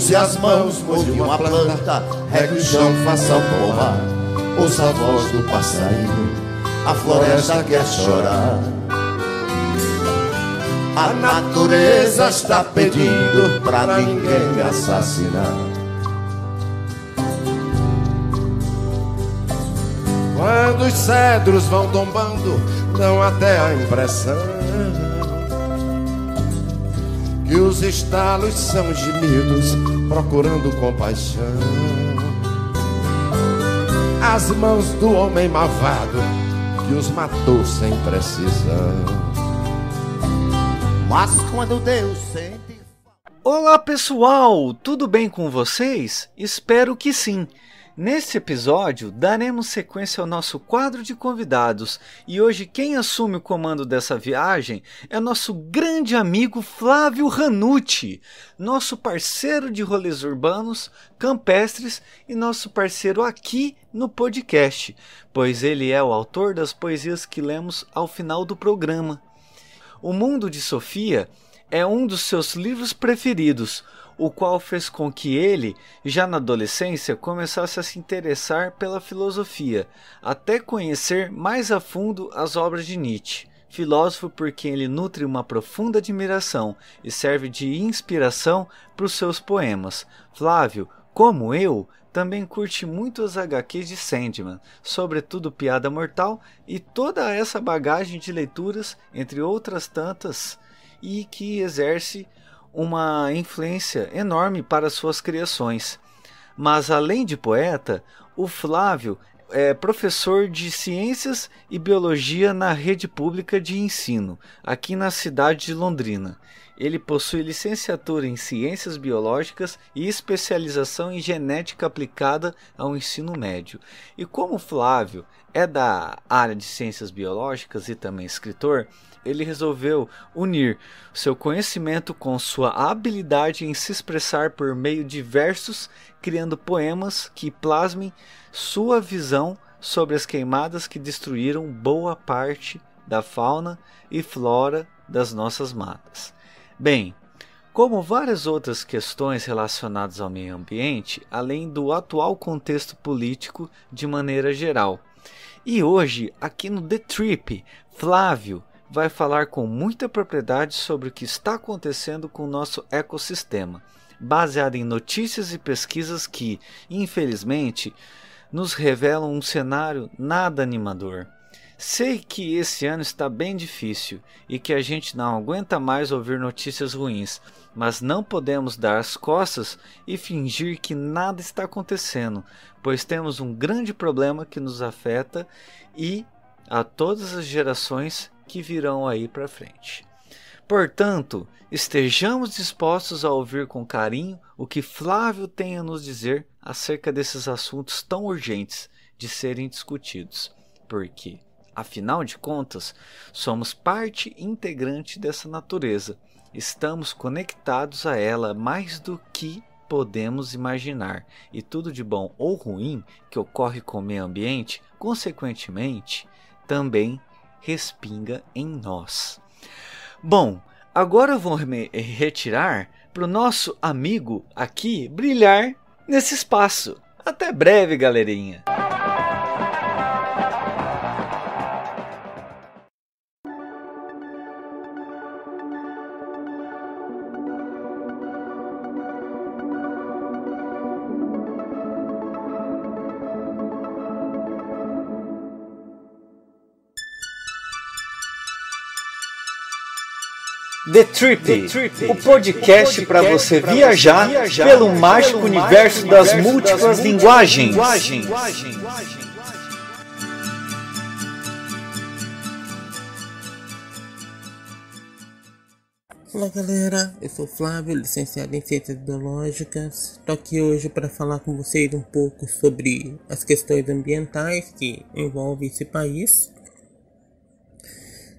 Use as mãos, molde uma planta, regue o chão, faça pomar. Ouça a voz do passarinho, a floresta quer chorar. A natureza está pedindo pra ninguém assassinar. Quando os cedros vão tombando, dão até a impressão que os estalos são gemidos procurando compaixão. As mãos do homem malvado que os matou sem precisão. Mas quando Deus sente. Olá pessoal, tudo bem com vocês? Espero que sim. Neste episódio, daremos sequência ao nosso quadro de convidados e hoje quem assume o comando dessa viagem é nosso grande amigo Flávio Ranucci, nosso parceiro de rolês urbanos, campestres e nosso parceiro aqui no podcast, pois ele é o autor das poesias que lemos ao final do programa. O Mundo de Sofia é um dos seus livros preferidos, o qual fez com que ele, já na adolescência, começasse a se interessar pela filosofia, até conhecer mais a fundo as obras de Nietzsche, filósofo por quem ele nutre uma profunda admiração e serve de inspiração para os seus poemas. Flávio, como eu, também curte muito as HQs de Sandman, sobretudo Piada Mortal e toda essa bagagem de leituras, entre outras tantas, e que exerce uma influência enorme para suas criações. Mas além de poeta, o Flávio é professor de Ciências e Biologia na rede pública de ensino, aqui na cidade de Londrina. Ele possui licenciatura em Ciências Biológicas e especialização em Genética aplicada ao ensino médio. E como Flávio é da área de Ciências Biológicas e também escritor, ele resolveu unir seu conhecimento com sua habilidade em se expressar por meio de versos, criando poemas que plasmem sua visão sobre as queimadas que destruíram boa parte da fauna e flora das nossas matas. Bem, como várias outras questões relacionadas ao meio ambiente, além do atual contexto político de maneira geral. E hoje, aqui no The Trip, Flávio vai falar com muita propriedade sobre o que está acontecendo com o nosso ecossistema, baseado em notícias e pesquisas que, infelizmente, nos revelam um cenário nada animador. Sei que esse ano está bem difícil e que a gente não aguenta mais ouvir notícias ruins, mas não podemos dar as costas e fingir que nada está acontecendo, pois temos um grande problema que nos afeta e a todas as gerações que virão aí para frente. Portanto, estejamos dispostos a ouvir com carinho o que Flávio tem a nos dizer acerca desses assuntos tão urgentes de serem discutidos, porque, afinal de contas, somos parte integrante dessa natureza, estamos conectados a ela mais do que podemos imaginar, e tudo de bom ou ruim que ocorre com o meio ambiente, consequentemente, também respinga em nós. Bom, agora eu vou me retirar para o nosso amigo aqui brilhar nesse espaço. Até breve, galerinha! The Trip, The Trip o podcast para você viajar, viajar pelo, pelo mágico universo das múltiplas linguagens. linguagens. Olá galera, eu sou Flávio, licenciado em Ciências Biológicas. Estou aqui hoje para falar com vocês um pouco sobre as questões ambientais que envolvem esse país.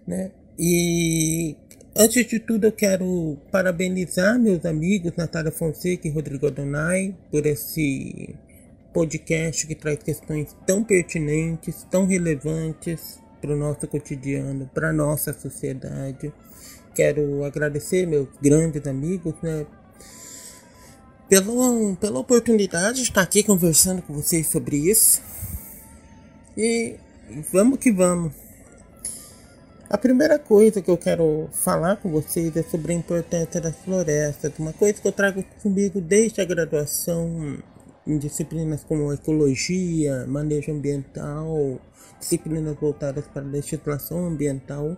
Né? E Antes de tudo, eu quero parabenizar meus amigos Natália Fonseca e Rodrigo Adonai por esse podcast que traz questões tão pertinentes, tão relevantes para o nosso cotidiano, para a nossa sociedade. Quero agradecer meus grandes amigos, né? pela, pela oportunidade de estar aqui conversando com vocês sobre isso. E vamos que vamos. A primeira coisa que eu quero falar com vocês é sobre a importância das florestas, uma coisa que eu trago comigo desde a graduação em disciplinas como ecologia, manejo ambiental, disciplinas voltadas para legislação ambiental.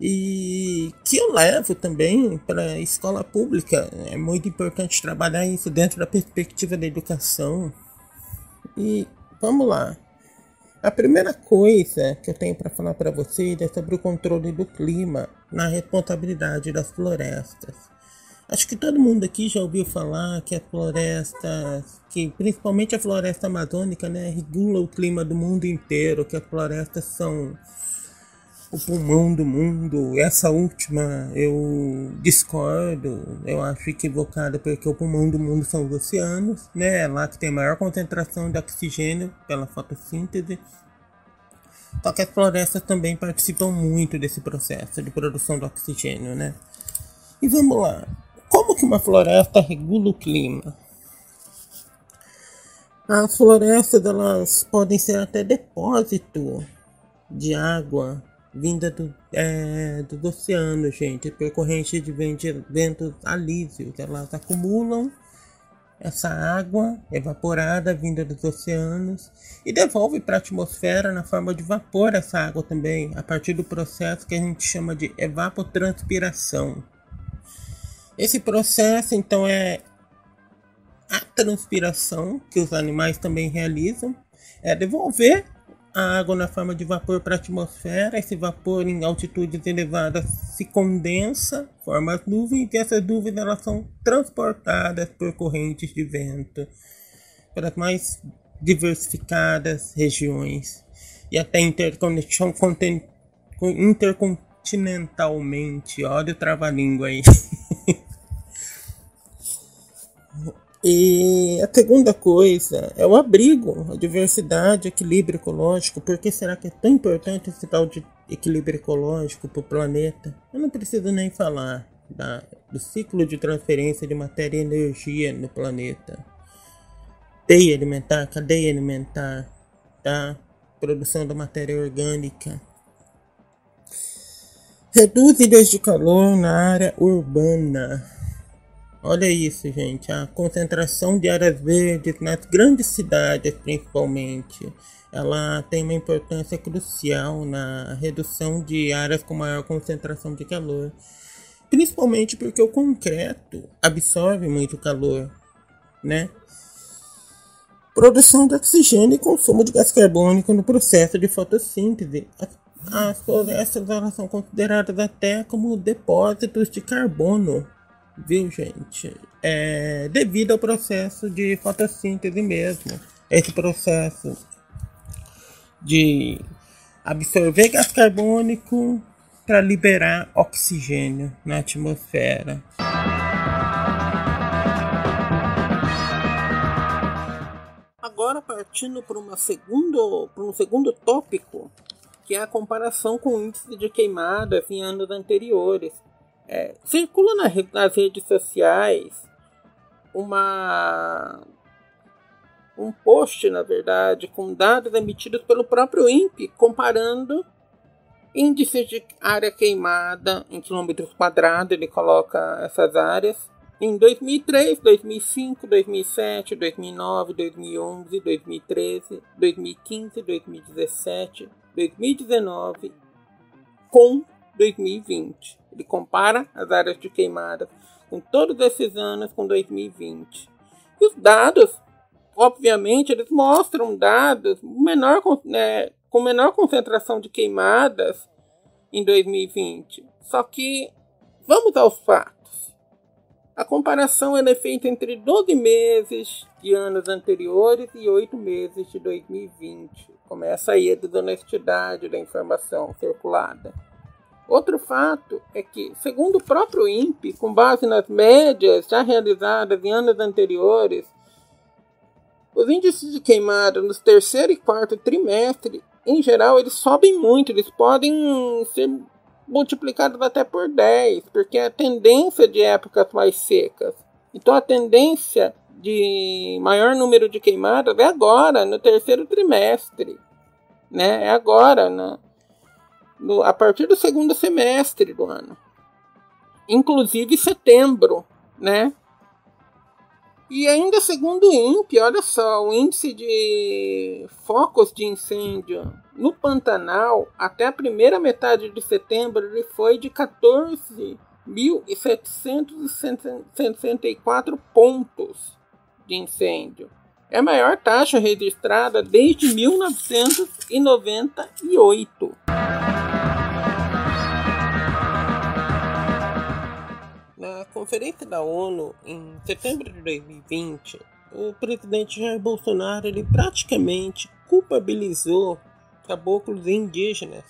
E que eu levo também para a escola pública. É muito importante trabalhar isso dentro da perspectiva da educação. E vamos lá. A primeira coisa que eu tenho para falar para vocês é sobre o controle do clima na responsabilidade das florestas. Acho que todo mundo aqui já ouviu falar que as florestas, que principalmente a floresta amazônica, né, regula o clima do mundo inteiro, que as florestas são o pulmão do mundo. Essa última eu discordo, eu acho equivocada porque o pulmão do mundo são os oceanos, né? É lá que tem maior concentração de oxigênio pela fotossíntese. Só que as florestas também participam muito desse processo de produção de oxigênio, né? E vamos lá. Como que uma floresta regula o clima? As florestas elas podem ser até depósito de água vinda do, é, do oceano, gente, percorrente de ventos alísios. Elas acumulam essa água evaporada vinda dos oceanos e devolve para a atmosfera na forma de vapor essa água também, a partir do processo que a gente chama de evapotranspiração. Esse processo então é a transpiração que os animais também realizam, é devolver a água na forma de vapor para a atmosfera. Esse vapor em altitudes elevadas se condensa, forma as nuvens e essas nuvens elas são transportadas por correntes de vento para as mais diversificadas regiões e até interconexão intercontinentalmente. Olha o trava-língua aí. E a segunda coisa é o abrigo, a diversidade, equilíbrio ecológico. Por que será que é tão importante esse tal de equilíbrio ecológico para o planeta? Eu não preciso nem falar da, do ciclo de transferência de matéria e energia no planeta. Teia alimentar, cadeia alimentar, tá? Produção da matéria orgânica. Reduz ilhas de calor na área urbana Olha isso, gente. A concentração de áreas verdes nas grandes cidades, principalmente, ela tem uma importância crucial na redução de áreas com maior concentração de calor. Principalmente porque o concreto absorve muito calor, né? Produção de oxigênio e consumo de gás carbônico no processo de fotossíntese. As florestas elas são consideradas até como depósitos de carbono viu, gente? É devido ao processo de fotossíntese mesmo. Esse processo de absorver gás carbônico para liberar oxigênio na atmosfera. Agora partindo para uma segundo, para um segundo tópico, que é a comparação com o índice de queimadas em anos anteriores. É, circula na, nas redes sociais uma um post, na verdade, com dados emitidos pelo próprio INPE, comparando índices de área queimada em quilômetros quadrados, ele coloca essas áreas, em 2003, 2005, 2007, 2009, 2011, 2013, 2015, 2017, 2019, com 2020. Ele compara as áreas de queimada com todos esses anos com 2020. E os dados, obviamente, eles mostram dados menor, né, com menor concentração de queimadas em 2020. Só que vamos aos fatos. A comparação é feita entre 12 meses de anos anteriores e 8 meses de 2020. Começa aí a desonestidade da informação circulada. Outro fato é que, segundo o próprio INPE, com base nas médias já realizadas em anos anteriores, os índices de queimada nos terceiro e quarto trimestre, em geral, eles sobem muito, eles podem ser multiplicados até por 10, porque é a tendência de épocas mais secas. Então a tendência de maior número de queimadas é agora, no terceiro trimestre. Né? É agora, né? No, a partir do segundo semestre do ano. Inclusive setembro, né? E ainda segundo o INPE, olha só, o índice de focos de incêndio no Pantanal até a primeira metade de setembro ele foi de 14.764 pontos de incêndio. É a maior taxa registrada desde 1998. Na conferência da ONU em setembro de 2020, o presidente Jair Bolsonaro ele praticamente culpabilizou caboclos indígenas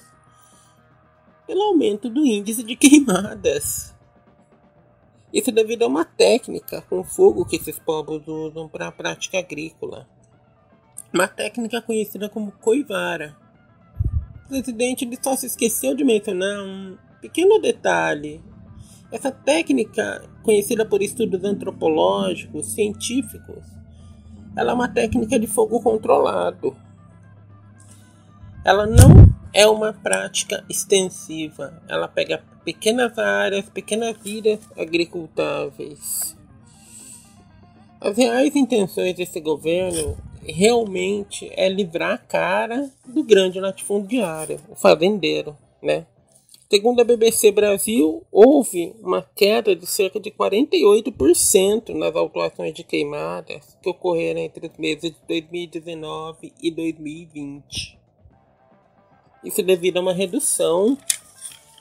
pelo aumento do índice de queimadas. Isso devido a uma técnica com fogo que esses povos usam para a prática agrícola. Uma técnica conhecida como coivara. O presidente só se esqueceu de mencionar um pequeno detalhe essa técnica, conhecida por estudos antropológicos, científicos, ela é uma técnica de fogo controlado. Ela não é uma prática extensiva. Ela pega pequenas áreas, pequenas vidas agricultáveis. As reais intenções desse governo realmente é livrar a cara do grande latifundiário, o fazendeiro, né? Segundo a BBC Brasil, houve uma queda de cerca de 48% nas autuações de queimadas que ocorreram entre os meses de 2019 e 2020. Isso devido a uma redução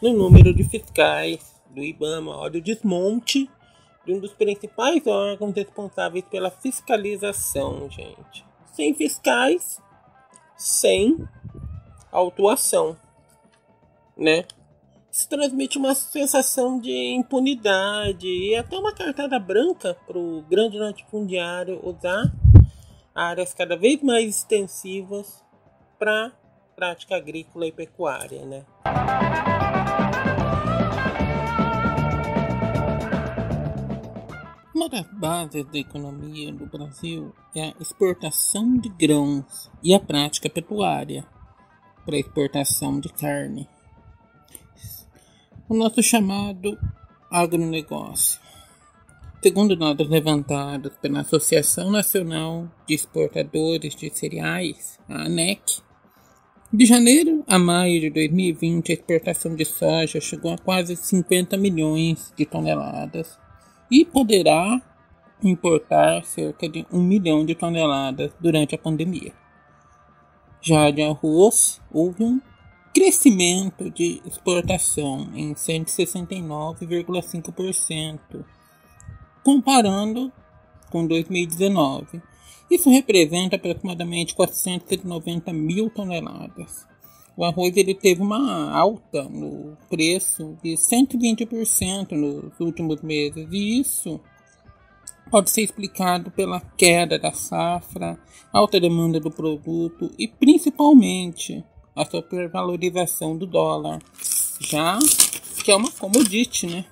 no número de fiscais do IBAMA, olha o desmonte de um dos principais órgãos responsáveis pela fiscalização, gente. Sem fiscais, sem autuação, né? Isso transmite uma sensação de impunidade e até uma cartada branca para o grande latifundiário usar áreas cada vez mais extensivas para prática agrícola e pecuária, né? Uma das bases da economia do Brasil é a exportação de grãos e a prática pecuária para exportação de carne o nosso chamado agronegócio. Segundo dados levantados pela Associação Nacional de Exportadores de Cereais, a ANEC, de janeiro a maio de 2020, a exportação de soja chegou a quase 50 milhões de toneladas e poderá importar cerca de 1 milhão de toneladas durante a pandemia. Já de arroz, houve um crescimento de exportação em 169,5%, comparando com 2019. Isso representa aproximadamente 490 mil toneladas. O arroz ele teve uma alta no preço de 120% nos últimos meses, e isso pode ser explicado pela queda da safra, alta demanda do produto e principalmente a supervalorização do dólar, já que é uma commodity, né?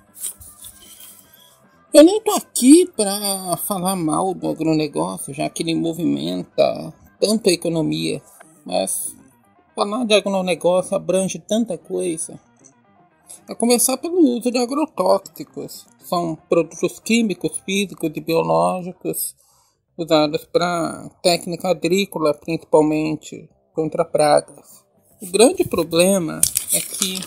Eu nem tô aqui para falar mal do agronegócio, já que ele movimenta tanto a economia, mas falar de agronegócio abrange tanta coisa. A começar pelo uso de agrotóxicos, são produtos químicos, físicos e biológicos usados para técnica agrícola, principalmente contra pragas. O grande problema é que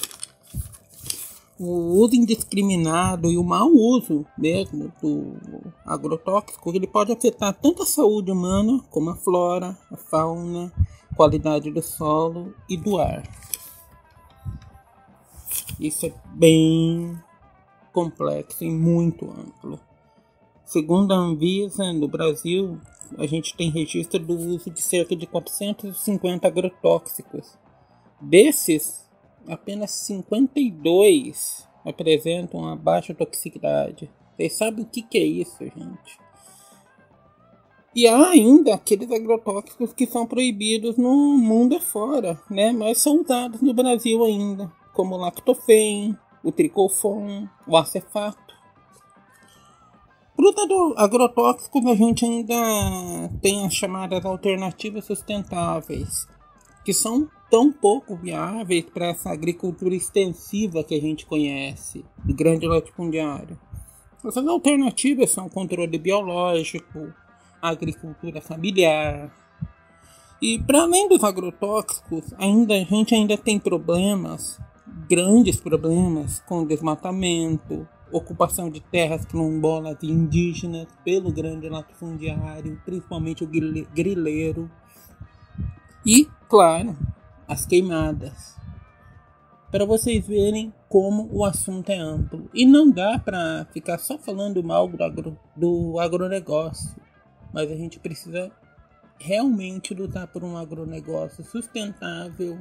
o uso indiscriminado e o mau uso mesmo do agrotóxico ele pode afetar tanto a saúde humana como a flora, a fauna, qualidade do solo e do ar. Isso é bem complexo e muito amplo. Segundo a Anvisa, no Brasil, a gente tem registro do uso de cerca de 450 agrotóxicos Desses, apenas 52 apresentam uma baixa toxicidade. Vocês sabem o que, que é isso, gente? E há ainda aqueles agrotóxicos que são proibidos no mundo afora, né? Mas são usados no Brasil ainda, como o lactofen, o tricofon, o acefato. Para os agrotóxicos, a gente ainda tem as chamadas alternativas sustentáveis, que são tão pouco viáveis para essa agricultura extensiva que a gente conhece, do grande latifundiário. Essas alternativas são controle biológico, agricultura familiar. E para além dos agrotóxicos, ainda a gente ainda tem problemas, grandes problemas com desmatamento, ocupação de terras quilombolas e indígenas pelo grande latifundiário, principalmente o grileiro. E, claro, as queimadas. Para vocês verem como o assunto é amplo. E não dá para ficar só falando mal do, agro, do agronegócio. Mas a gente precisa realmente lutar por um agronegócio sustentável.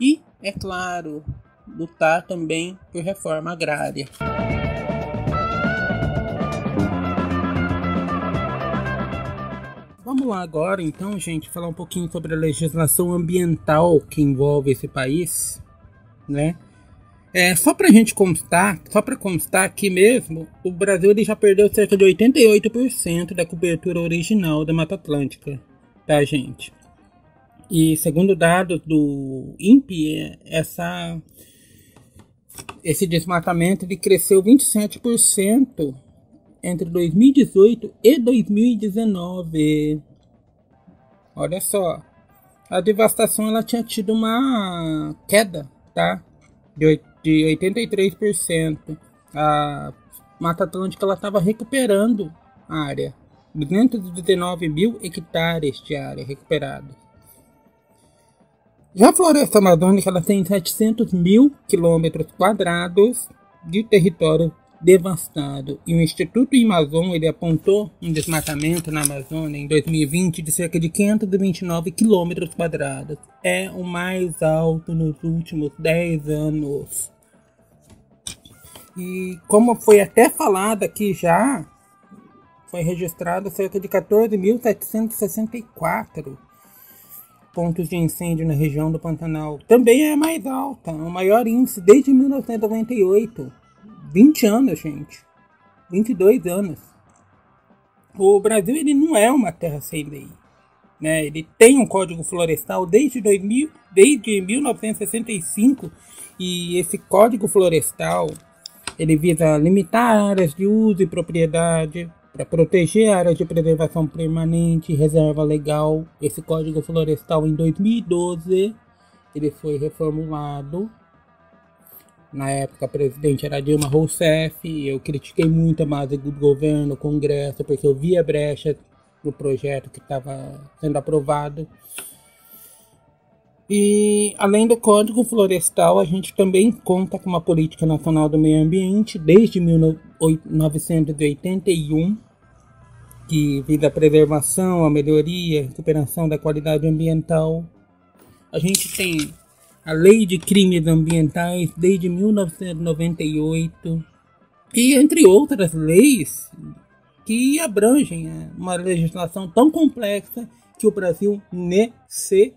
E, é claro, lutar também por reforma agrária. Vamos lá agora, então, gente, falar um pouquinho sobre a legislação ambiental que envolve esse país, né? É, só para a gente constar, só para constar aqui mesmo, o Brasil ele já perdeu cerca de 88% da cobertura original da Mata Atlântica, tá, gente? E segundo dados do INPE, essa esse desmatamento ele cresceu 27% entre 2018 e 2019. Olha só, a devastação ela tinha tido uma queda, tá? De, de 83%. A Mata Atlântica ela estava recuperando a área. 219 mil hectares de área recuperada. Já a floresta amazônica ela tem 700 mil quilômetros quadrados de território devastado. E o Instituto Amazon ele apontou um desmatamento na Amazônia em 2020 de cerca de 529 quilômetros quadrados. É o mais alto nos últimos 10 anos. E como foi até falado aqui já, foi registrado cerca de 14.764 pontos de incêndio na região do Pantanal. Também é mais alta, o maior índice desde 1998. 20 anos, gente. 22 anos. O Brasil ele não é uma terra sem lei. Né? Ele tem um código florestal desde, 2000, desde 1965 e esse código florestal ele visa limitar áreas de uso e propriedade para proteger áreas de preservação permanente e reserva legal. Esse código florestal em 2012 ele foi reformulado na época, a presidente era Dilma Rousseff. Eu critiquei muito a base do governo, o Congresso, porque eu via brecha no projeto que estava sendo aprovado. E além do Código Florestal, a gente também conta com uma política nacional do meio ambiente desde 1981, que visa a preservação, a melhoria, a recuperação da qualidade ambiental. A gente tem a Lei de Crimes Ambientais desde 1998 e entre outras leis que abrangem é, uma legislação tão complexa que o Brasil necessita.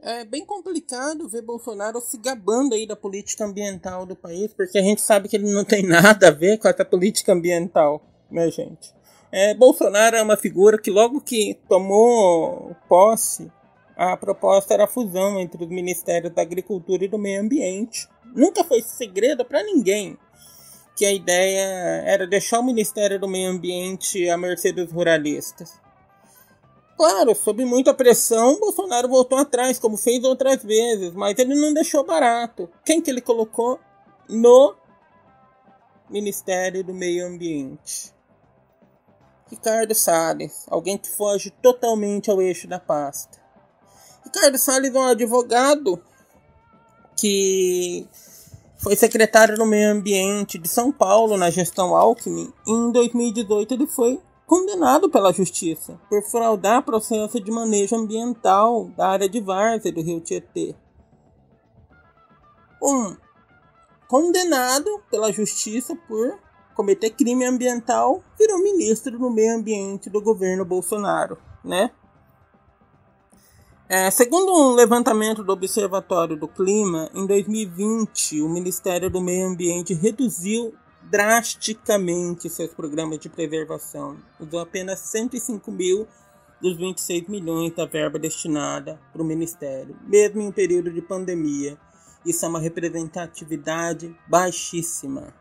É bem complicado ver Bolsonaro se gabando aí da política ambiental do país, porque a gente sabe que ele não tem nada a ver com essa política ambiental, né, gente? É, Bolsonaro é uma figura que logo que tomou posse, a proposta era a fusão entre os ministérios da Agricultura e do Meio Ambiente. Nunca foi segredo para ninguém que a ideia era deixar o Ministério do Meio Ambiente à mercê dos ruralistas. Claro, sob muita pressão, Bolsonaro voltou atrás, como fez outras vezes, mas ele não deixou barato. Quem que ele colocou no Ministério do Meio Ambiente? Ricardo Salles, alguém que foge totalmente ao eixo da pasta. Ricardo Salles é um advogado que foi secretário do Meio Ambiente de São Paulo na gestão Alckmin. Em 2018 ele foi condenado pela justiça por fraudar processo de manejo ambiental da área de várzea do Rio Tietê. Um condenado pela justiça por cometer crime ambiental, virou ministro do meio ambiente do governo Bolsonaro, né? É, segundo um levantamento do Observatório do Clima, em 2020 o Ministério do Meio Ambiente reduziu drasticamente seus programas de preservação. Usou apenas 105 mil dos 26 milhões da verba destinada para o Ministério, mesmo em um período de pandemia. Isso é uma representatividade baixíssima,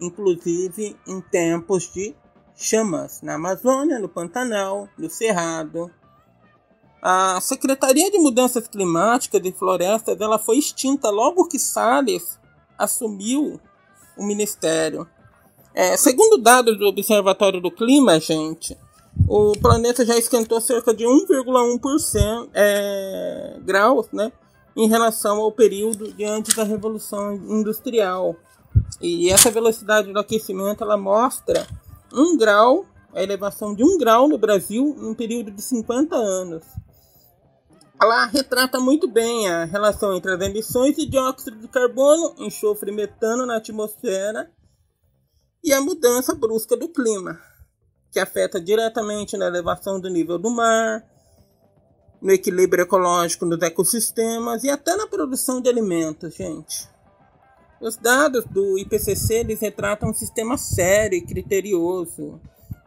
inclusive em tempos de chamas na Amazônia, no Pantanal, no Cerrado, a Secretaria de Mudanças Climáticas e Florestas ela foi extinta logo que Salles assumiu o ministério. É, segundo dados do Observatório do Clima, gente, o planeta já esquentou cerca de 1,1% é, graus, né, em relação ao período de antes da Revolução Industrial. E essa velocidade do aquecimento ela mostra um grau, a elevação de um grau no Brasil em um período de 50 anos ela retrata muito bem a relação entre as emissões de dióxido de carbono, enxofre e metano na atmosfera e a mudança brusca do clima, que afeta diretamente na elevação do nível do mar, no equilíbrio ecológico dos ecossistemas e até na produção de alimentos, gente. Os dados do IPCC eles retratam um sistema sério e criterioso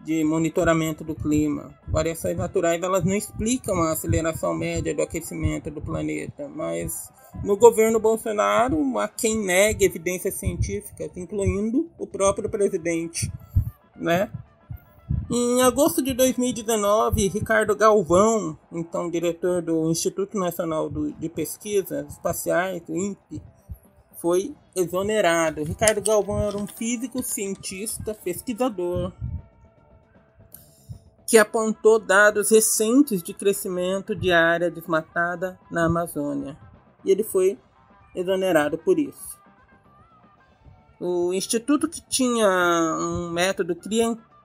de monitoramento do clima. Variações naturais elas não explicam a aceleração média do aquecimento do planeta, mas no governo Bolsonaro há quem negue evidências científicas, incluindo o próprio presidente, né? Em agosto de 2019, Ricardo Galvão, então diretor do Instituto Nacional de Pesquisas Espaciais, INPE, foi exonerado. Ricardo Galvão era um físico, cientista, pesquisador, que apontou dados recentes de crescimento de área desmatada na Amazônia. E ele foi exonerado por isso. O instituto que tinha um método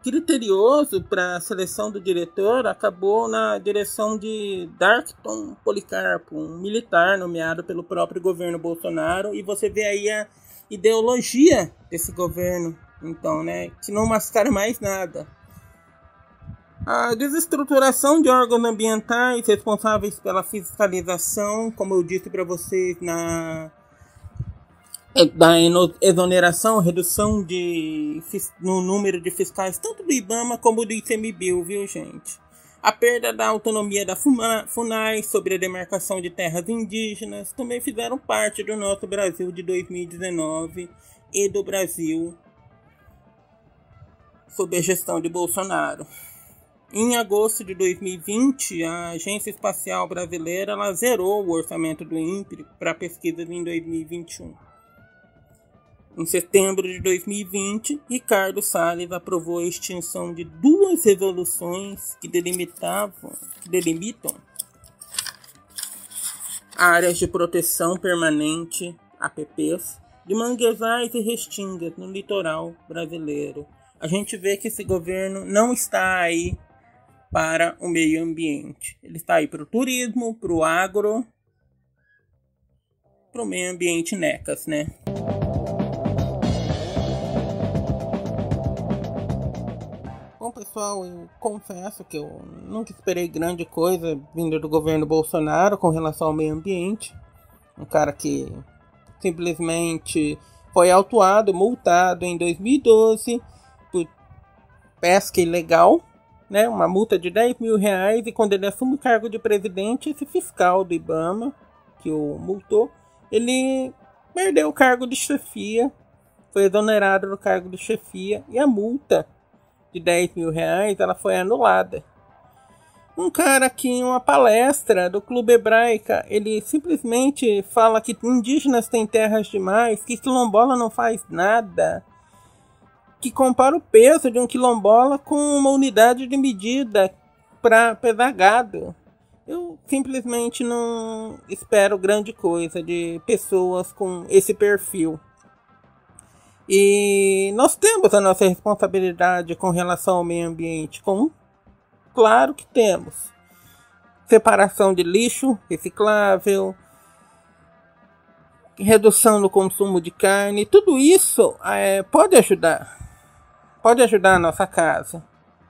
criterioso para a seleção do diretor acabou na direção de Darkton Policarpo, um militar nomeado pelo próprio governo Bolsonaro, e você vê aí a ideologia desse governo, então, né, que não mascara mais nada. A desestruturação de órgãos ambientais responsáveis pela fiscalização, como eu disse para vocês na da exoneração, redução de, no número de fiscais, tanto do IBAMA como do ICMBio, viu, gente? A perda da autonomia da FUNAI sobre a demarcação de terras indígenas também fizeram parte do nosso Brasil de 2019 e do Brasil sob a gestão de Bolsonaro. Em agosto de 2020, a Agência Espacial Brasileira zerou o orçamento do INPE para pesquisas em 2021. Em setembro de 2020, Ricardo Salles aprovou a extinção de duas resoluções que delimitavam, que delimitam áreas de proteção permanente, APPs, de manguezais e restingas no litoral brasileiro. A gente vê que esse governo não está aí para o meio ambiente. Ele está aí para o turismo, para o agro, para o meio ambiente necas, né? Bom, pessoal, eu confesso que eu nunca esperei grande coisa vindo do governo Bolsonaro com relação ao meio ambiente. Um cara que simplesmente foi autuado, multado em 2012 por pesca ilegal né, uma multa de 10 mil reais e quando ele assume o cargo de presidente, esse fiscal do Ibama, que o multou, ele perdeu o cargo de chefia, foi exonerado do cargo de chefia e a multa de 10 mil reais ela foi anulada. Um cara aqui em uma palestra do Clube Hebraica, ele simplesmente fala que indígenas têm terras demais, que quilombola não faz nada, que compara o peso de um quilombola com uma unidade de medida para pesar gado. Eu simplesmente não espero grande coisa de pessoas com esse perfil. E nós temos a nossa responsabilidade com relação ao meio ambiente. Com, claro que temos. Separação de lixo reciclável, redução no consumo de carne, tudo isso é, pode ajudar pode ajudar a nossa casa.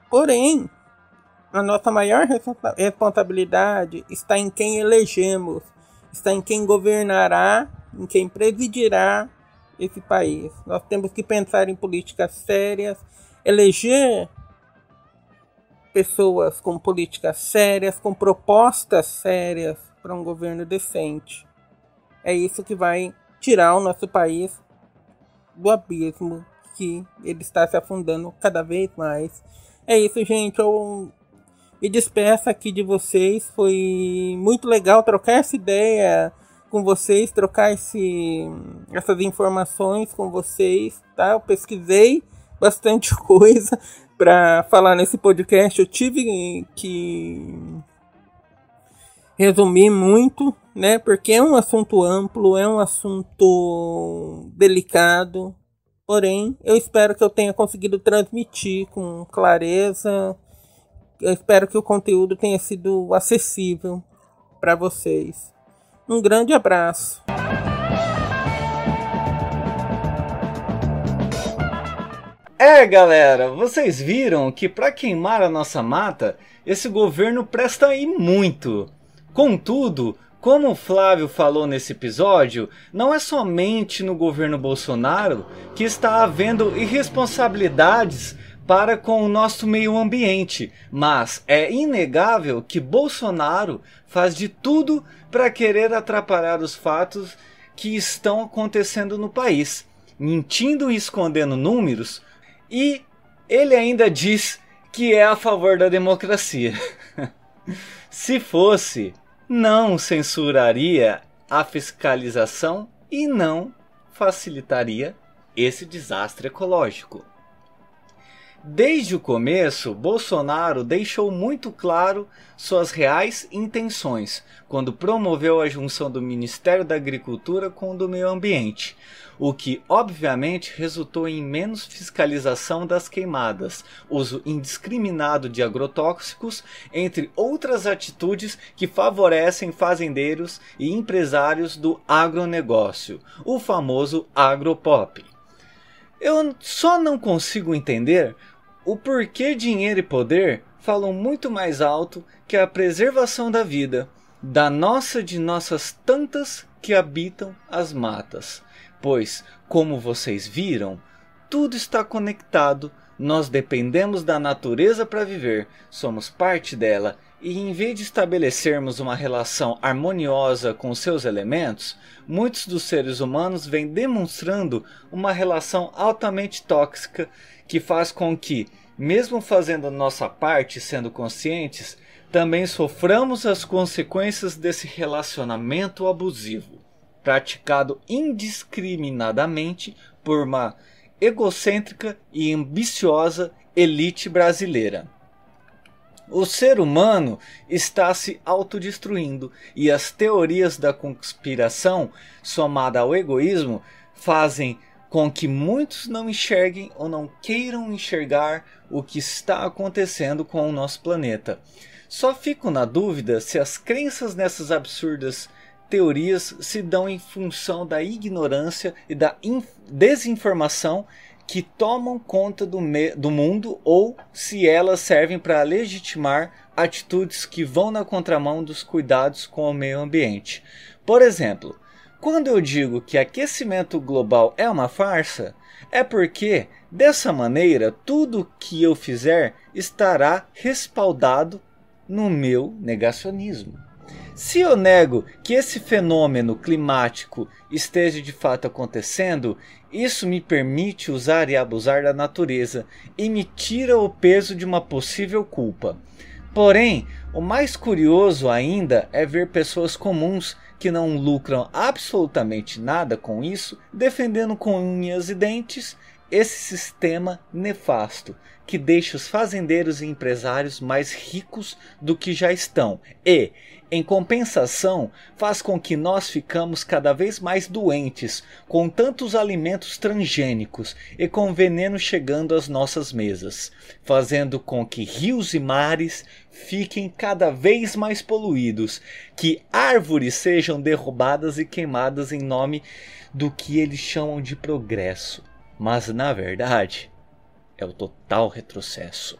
Porém, A nossa maior responsabilidade está em quem elegemos, está em quem governará, em quem presidirá esse país. Nós temos que pensar em políticas sérias, eleger pessoas com políticas sérias, com propostas sérias para um governo decente. É isso que vai tirar o nosso país do abismo que ele está se afundando cada vez mais. É isso, gente. Eu me despeço aqui de vocês. Foi muito legal trocar essa ideia com vocês, trocar esse, essas informações com vocês, tá? Eu pesquisei bastante coisa para falar nesse podcast. Eu tive que resumir muito, né? Porque é um assunto amplo, é um assunto delicado. Porém, eu espero que eu tenha conseguido transmitir com clareza. Eu espero que o conteúdo tenha sido acessível para vocês. Um grande abraço. É, galera, vocês viram que para queimar a nossa mata, esse governo presta aí muito. Contudo, como o Flávio falou nesse episódio, não é somente no governo Bolsonaro que está havendo irresponsabilidades para com o nosso meio ambiente, mas é inegável que Bolsonaro faz de tudo para querer atrapalhar os fatos que estão acontecendo no país, mentindo e escondendo números, e ele ainda diz que é a favor da democracia. Se fosse, não censuraria a fiscalização e não facilitaria esse desastre ecológico. Desde o começo, Bolsonaro deixou muito claro suas reais intenções quando promoveu a junção do Ministério da Agricultura com o do Meio Ambiente, o que obviamente resultou em menos fiscalização das queimadas, uso indiscriminado de agrotóxicos, entre outras atitudes que favorecem fazendeiros e empresários do agronegócio, o famoso agropop. Eu só não consigo entender o porquê dinheiro e poder falam muito mais alto que a preservação da vida, da nossa de nossas tantas que habitam as matas. Pois, como vocês viram, tudo está conectado, nós dependemos da natureza para viver, somos parte dela e em vez de estabelecermos uma relação harmoniosa com seus elementos, muitos dos seres humanos vêm demonstrando uma relação altamente tóxica que faz com que, mesmo fazendo nossa parte sendo conscientes, também soframos as consequências desse relacionamento abusivo, praticado indiscriminadamente por uma egocêntrica e ambiciosa elite brasileira. O ser humano está se autodestruindo e as teorias da conspiração, somada ao egoísmo, fazem com que muitos não enxerguem ou não queiram enxergar o que está acontecendo com o nosso planeta. Só fico na dúvida se as crenças nessas absurdas teorias se dão em função da ignorância e da desinformação que tomam conta do, do mundo ou se elas servem para legitimar atitudes que vão na contramão dos cuidados com o meio ambiente. Por exemplo, quando eu digo que aquecimento global é uma farsa, é porque dessa maneira tudo que eu fizer estará respaldado no meu negacionismo. Se eu nego que esse fenômeno climático esteja de fato acontecendo, isso me permite usar e abusar da natureza e me tira o peso de uma possível culpa. Porém, o mais curioso ainda é ver pessoas comuns que não lucram absolutamente nada com isso, defendendo com unhas e dentes esse sistema nefasto que deixa os fazendeiros e empresários mais ricos do que já estão. E, em compensação, faz com que nós ficamos cada vez mais doentes com tantos alimentos transgênicos e com veneno chegando às nossas mesas, fazendo com que rios e mares fiquem cada vez mais poluídos, que árvores sejam derrubadas e queimadas em nome do que eles chamam de progresso, mas na verdade é o total retrocesso.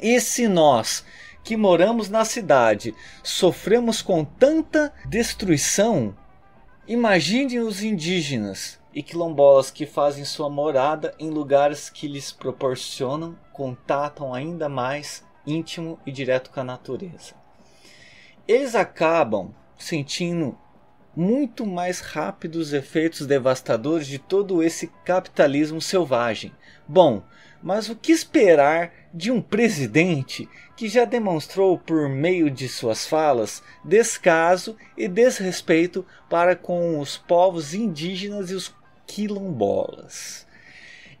E se nós, que moramos na cidade, sofremos com tanta destruição, imagine os indígenas e quilombolas que fazem sua morada em lugares que lhes proporcionam contato ainda mais íntimo e direto com a natureza. Eles acabam sentindo muito mais rápido os efeitos devastadores de todo esse capitalismo selvagem. Bom, mas o que esperar de um presidente que já demonstrou por meio de suas falas descaso e desrespeito para com os povos indígenas e os quilombolas?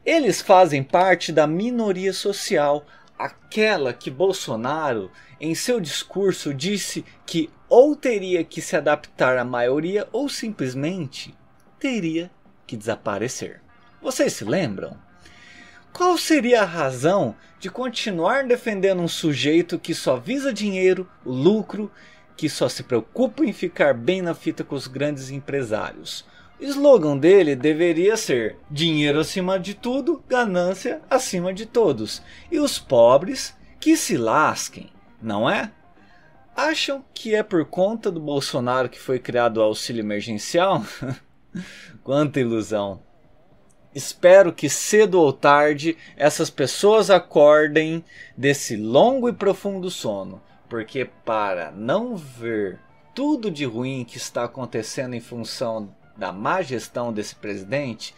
Eles fazem parte da minoria social, aquela que Bolsonaro, em seu discurso, disse que ou teria que se adaptar à maioria ou simplesmente teria que desaparecer. Vocês se lembram? Qual seria a razão de continuar defendendo um sujeito que só visa dinheiro, lucro, que só se preocupa em ficar bem na fita com os grandes empresários? O slogan dele deveria ser: dinheiro acima de tudo, ganância acima de todos. E os pobres que se lasquem, não é? Acham que é por conta do Bolsonaro que foi criado o auxílio emergencial? Quanta ilusão! Espero que cedo ou tarde essas pessoas acordem desse longo e profundo sono, porque para não ver tudo de ruim que está acontecendo em função da má gestão desse presidente,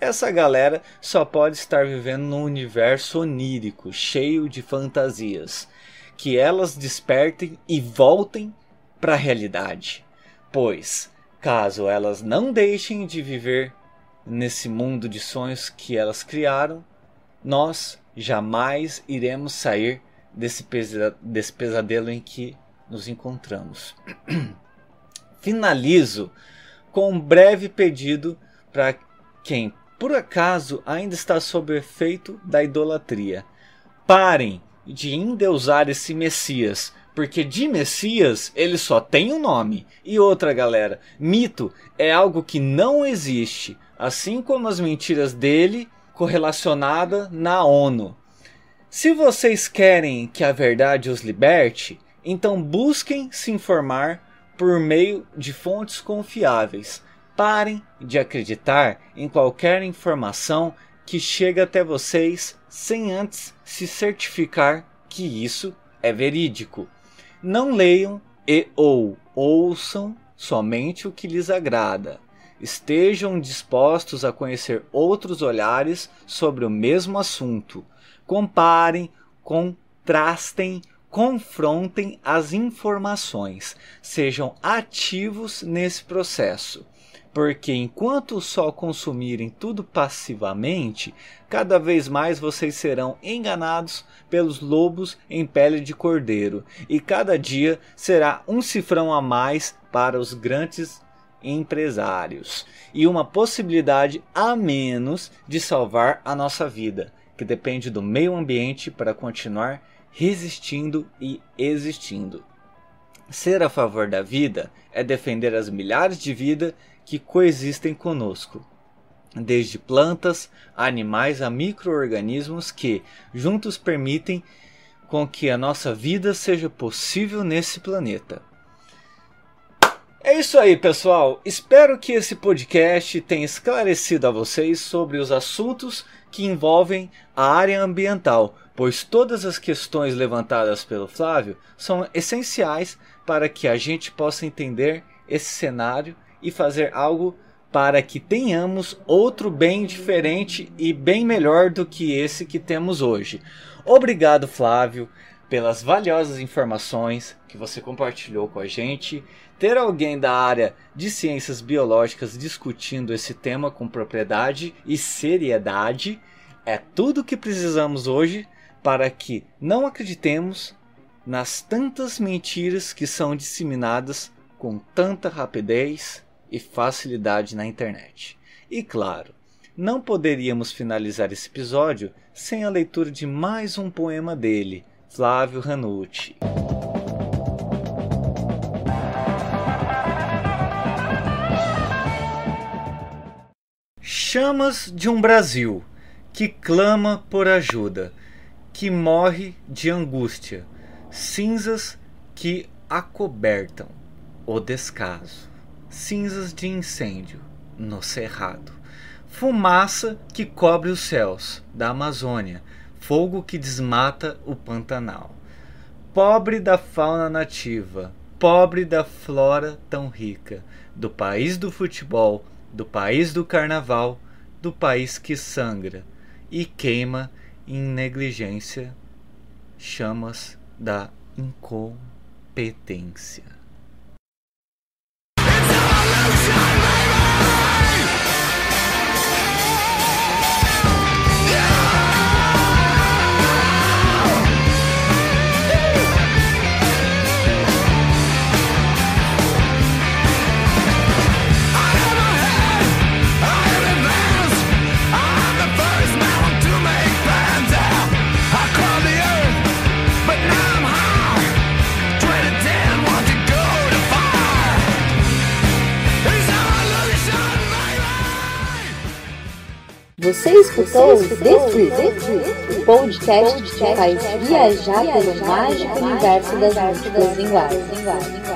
essa galera só pode estar vivendo num universo onírico, cheio de fantasias. Que elas despertem e voltem para a realidade. Pois, caso elas não deixem de viver nesse mundo de sonhos que elas criaram, nós jamais iremos sair desse, pesa desse pesadelo em que nos encontramos. Finalizo com um breve pedido para quem por acaso ainda está sob efeito da idolatria. Parem de endeusar esse Messias, porque de Messias ele só tem um nome. E outra galera, mito é algo que não existe, assim como as mentiras dele correlacionada na ONU. Se vocês querem que a verdade os liberte, então busquem se informar por meio de fontes confiáveis. Parem de acreditar em qualquer informação que chega até vocês sem antes se certificar que isso é verídico. Não leiam e ou ouçam somente o que lhes agrada. Estejam dispostos a conhecer outros olhares sobre o mesmo assunto. Comparem, contrastem confrontem as informações, sejam ativos nesse processo. Porque enquanto só consumirem tudo passivamente, cada vez mais vocês serão enganados pelos lobos em pele de cordeiro, e cada dia será um cifrão a mais para os grandes empresários e uma possibilidade a menos de salvar a nossa vida, que depende do meio ambiente para continuar resistindo e existindo. Ser a favor da vida é defender as milhares de vidas que coexistem conosco, desde plantas, animais a microorganismos que juntos permitem com que a nossa vida seja possível nesse planeta. É isso aí, pessoal. Espero que esse podcast tenha esclarecido a vocês sobre os assuntos que envolvem a área ambiental, pois todas as questões levantadas pelo Flávio são essenciais para que a gente possa entender esse cenário e fazer algo para que tenhamos outro bem diferente e bem melhor do que esse que temos hoje. Obrigado, Flávio, pelas valiosas informações que você compartilhou com a gente. Ter alguém da área de ciências biológicas discutindo esse tema com propriedade e seriedade é tudo que precisamos hoje para que não acreditemos nas tantas mentiras que são disseminadas com tanta rapidez e facilidade na internet. E claro, não poderíamos finalizar esse episódio sem a leitura de mais um poema dele, Flávio Ranucci. Chamas de um Brasil que clama por ajuda que morre de angústia, cinzas que acobertam o descaso, cinzas de incêndio no cerrado, fumaça que cobre os céus da Amazônia, fogo que desmata o Pantanal. Pobre da fauna nativa, pobre da flora tão rica, do país do futebol, do país do carnaval, do país que sangra e queima em negligência chamas da incompetência. Escutou o podcast que faz viajar pelo mágico universo das músicas linguagens.